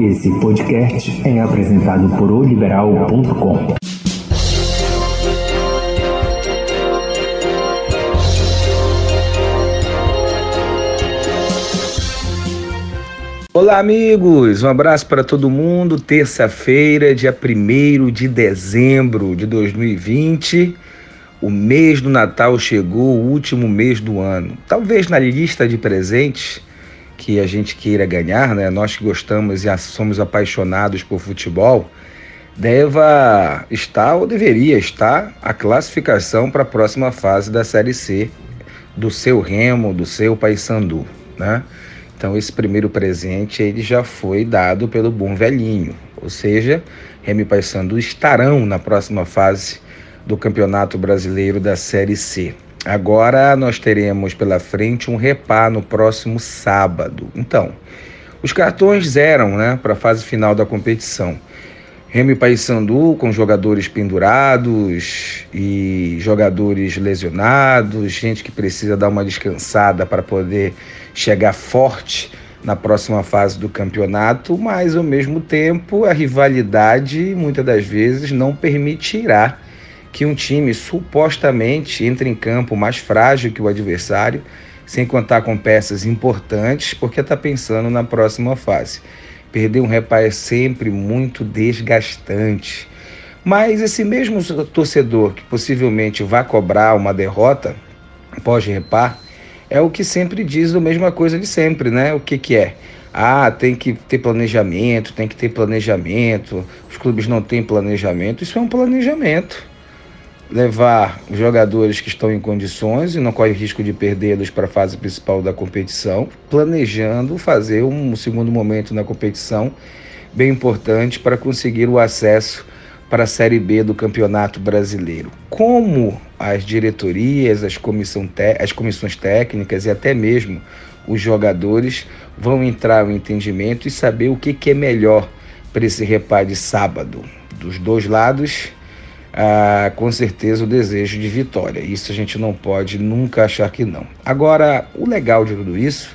Esse podcast é apresentado por oliberal.com. Olá, amigos! Um abraço para todo mundo. Terça-feira, dia 1 de dezembro de 2020. O mês do Natal chegou, o último mês do ano. Talvez na lista de presentes que a gente queira ganhar, né? Nós que gostamos e somos apaixonados por futebol, deva estar ou deveria estar a classificação para a próxima fase da Série C do seu Remo, do seu Paysandu, né? Então esse primeiro presente ele já foi dado pelo bom velhinho, ou seja, Remo e Paysandu estarão na próxima fase do Campeonato Brasileiro da Série C. Agora nós teremos pela frente um repá no próximo sábado. Então, os cartões eram né, para a fase final da competição. Remy Paysandu com jogadores pendurados e jogadores lesionados, gente que precisa dar uma descansada para poder chegar forte na próxima fase do campeonato, mas ao mesmo tempo a rivalidade muitas das vezes não permitirá que um time supostamente entre em campo mais frágil que o adversário, sem contar com peças importantes, porque está pensando na próxima fase. Perder um repá é sempre muito desgastante. Mas esse mesmo torcedor que possivelmente vai cobrar uma derrota pós-repá é o que sempre diz a mesma coisa de sempre, né? O que, que é? Ah, tem que ter planejamento, tem que ter planejamento, os clubes não têm planejamento. Isso é um planejamento levar jogadores que estão em condições e não corre risco de perdê-los para a fase principal da competição, planejando fazer um segundo momento na competição bem importante para conseguir o acesso para a Série B do Campeonato Brasileiro. Como as diretorias, as, comissão as comissões técnicas e até mesmo os jogadores vão entrar no entendimento e saber o que, que é melhor para esse repá de sábado. Dos dois lados, ah, com certeza o desejo de vitória. Isso a gente não pode nunca achar que não. Agora, o legal de tudo isso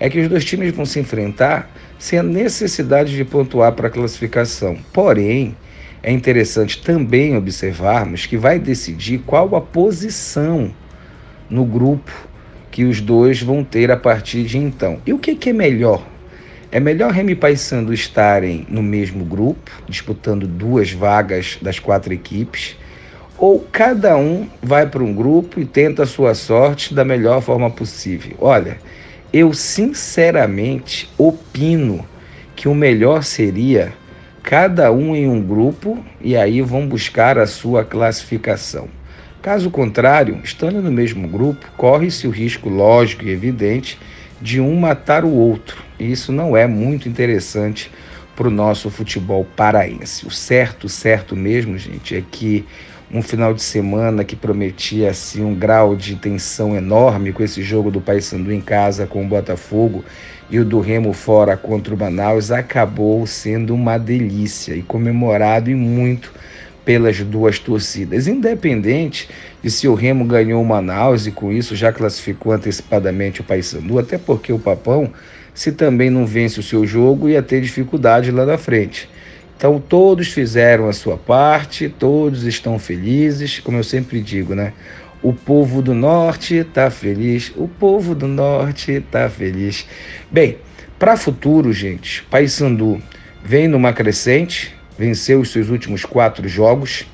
é que os dois times vão se enfrentar sem a necessidade de pontuar para a classificação. Porém, é interessante também observarmos que vai decidir qual a posição no grupo que os dois vão ter a partir de então. E o que, que é melhor é melhor Remy e Paysandu estarem no mesmo grupo, disputando duas vagas das quatro equipes, ou cada um vai para um grupo e tenta a sua sorte da melhor forma possível? Olha, eu sinceramente opino que o melhor seria cada um em um grupo e aí vão buscar a sua classificação. Caso contrário, estando no mesmo grupo, corre-se o risco lógico e evidente de um matar o outro. E isso não é muito interessante para o nosso futebol paraense. O certo, certo mesmo, gente, é que um final de semana que prometia assim um grau de tensão enorme com esse jogo do Paysandu em casa com o Botafogo e o do Remo fora contra o Manaus acabou sendo uma delícia e comemorado e muito pelas duas torcidas, independente de se o Remo ganhou o Manaus e com isso já classificou antecipadamente o Paysandu, até porque o Papão, se também não vence o seu jogo, ia ter dificuldade lá na frente. Então todos fizeram a sua parte, todos estão felizes, como eu sempre digo, né? O povo do norte está feliz, o povo do norte está feliz. Bem, para futuro, gente, Paysandu vem numa crescente, venceu os seus últimos quatro jogos,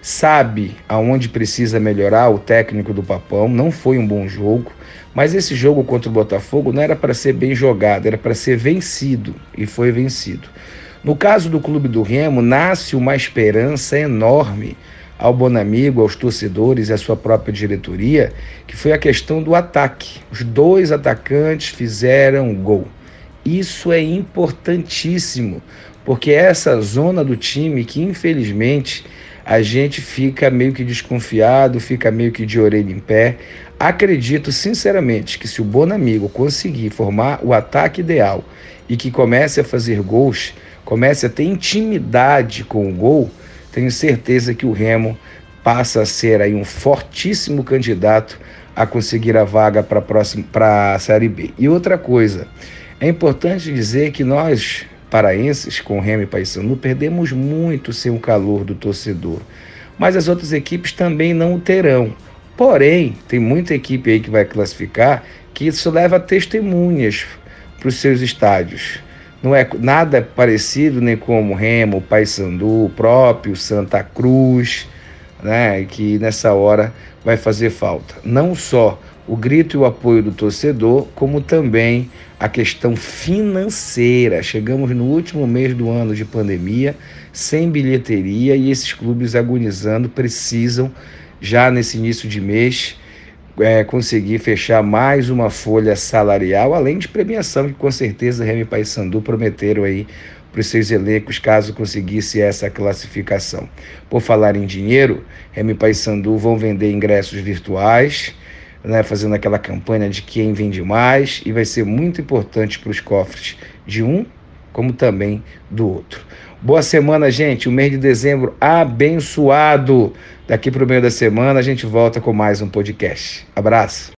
sabe aonde precisa melhorar o técnico do Papão. Não foi um bom jogo, mas esse jogo contra o Botafogo não era para ser bem jogado, era para ser vencido e foi vencido. No caso do Clube do Remo, nasce uma esperança enorme ao Bonamigo, aos torcedores e à sua própria diretoria, que foi a questão do ataque. Os dois atacantes fizeram gol. Isso é importantíssimo, porque é essa zona do time que infelizmente a gente fica meio que desconfiado, fica meio que de orelha em pé. Acredito sinceramente que se o Bonamigo conseguir formar o ataque ideal e que comece a fazer gols, comece a ter intimidade com o gol, tenho certeza que o Remo passa a ser aí um fortíssimo candidato a conseguir a vaga para a Série B. E outra coisa, é importante dizer que nós, paraenses, com Remy e Paysandu, perdemos muito sem o calor do torcedor. Mas as outras equipes também não o terão. Porém, tem muita equipe aí que vai classificar que isso leva testemunhas para os seus estádios. Não é nada parecido nem como Remo, Paysandu, próprio Santa Cruz, né, que nessa hora vai fazer falta. Não só o grito e o apoio do torcedor, como também a questão financeira. Chegamos no último mês do ano de pandemia, sem bilheteria, e esses clubes agonizando precisam, já nesse início de mês, é, conseguir fechar mais uma folha salarial, além de premiação que com certeza Remy Paysandu prometeram aí para os seus elencos caso conseguisse essa classificação. Por falar em dinheiro, Remy Paysandu vão vender ingressos virtuais, né, fazendo aquela campanha de quem vende mais e vai ser muito importante para os cofres de um como também do outro. Boa semana, gente. O mês de dezembro abençoado. Daqui para o meio da semana a gente volta com mais um podcast. Abraço.